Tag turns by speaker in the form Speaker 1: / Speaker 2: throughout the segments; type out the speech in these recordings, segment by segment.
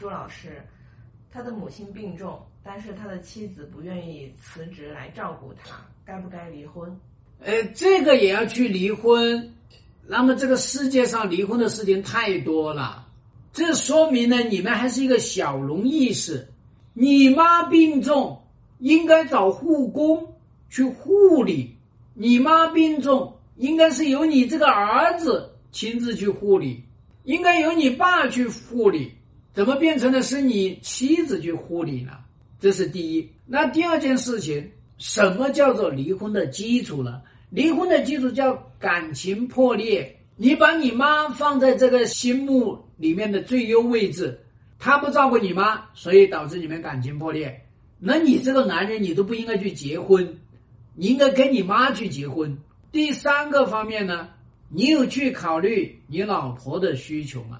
Speaker 1: 朱老师，他的母亲病重，但是他的妻子不愿意辞职来照顾他，该不该离婚？
Speaker 2: 呃，这个也要去离婚。那么这个世界上离婚的事情太多了，这说明呢，你们还是一个小农意识。你妈病重，应该找护工去护理；你妈病重，应该是由你这个儿子亲自去护理，应该由你爸去护理。怎么变成的是你妻子去护理呢？这是第一。那第二件事情，什么叫做离婚的基础呢？离婚的基础叫感情破裂。你把你妈放在这个心目里面的最优位置，她不照顾你妈，所以导致你们感情破裂。那你这个男人，你都不应该去结婚，你应该跟你妈去结婚。第三个方面呢，你有去考虑你老婆的需求吗？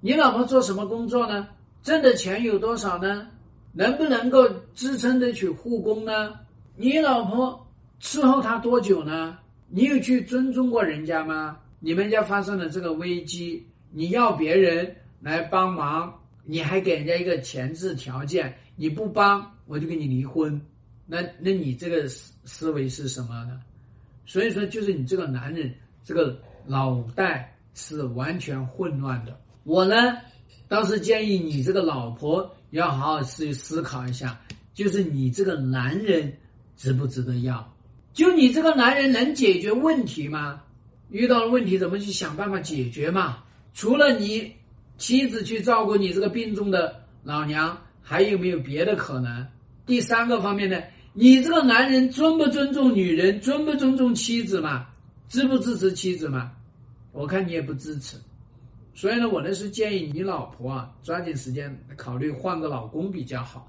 Speaker 2: 你老婆做什么工作呢？挣的钱有多少呢？能不能够支撑得起护工呢？你老婆伺候他多久呢？你有去尊重过人家吗？你们家发生了这个危机，你要别人来帮忙，你还给人家一个前置条件，你不帮我就跟你离婚，那那你这个思思维是什么呢？所以说，就是你这个男人这个脑袋是完全混乱的。我呢，倒是建议你这个老婆要好好去思考一下，就是你这个男人值不值得要？就你这个男人能解决问题吗？遇到了问题怎么去想办法解决嘛？除了你妻子去照顾你这个病重的老娘，还有没有别的可能？第三个方面呢，你这个男人尊不尊重女人，尊不尊重妻子嘛？支不支持妻子嘛？我看你也不支持。所以呢，我呢是建议你老婆啊，抓紧时间考虑换个老公比较好。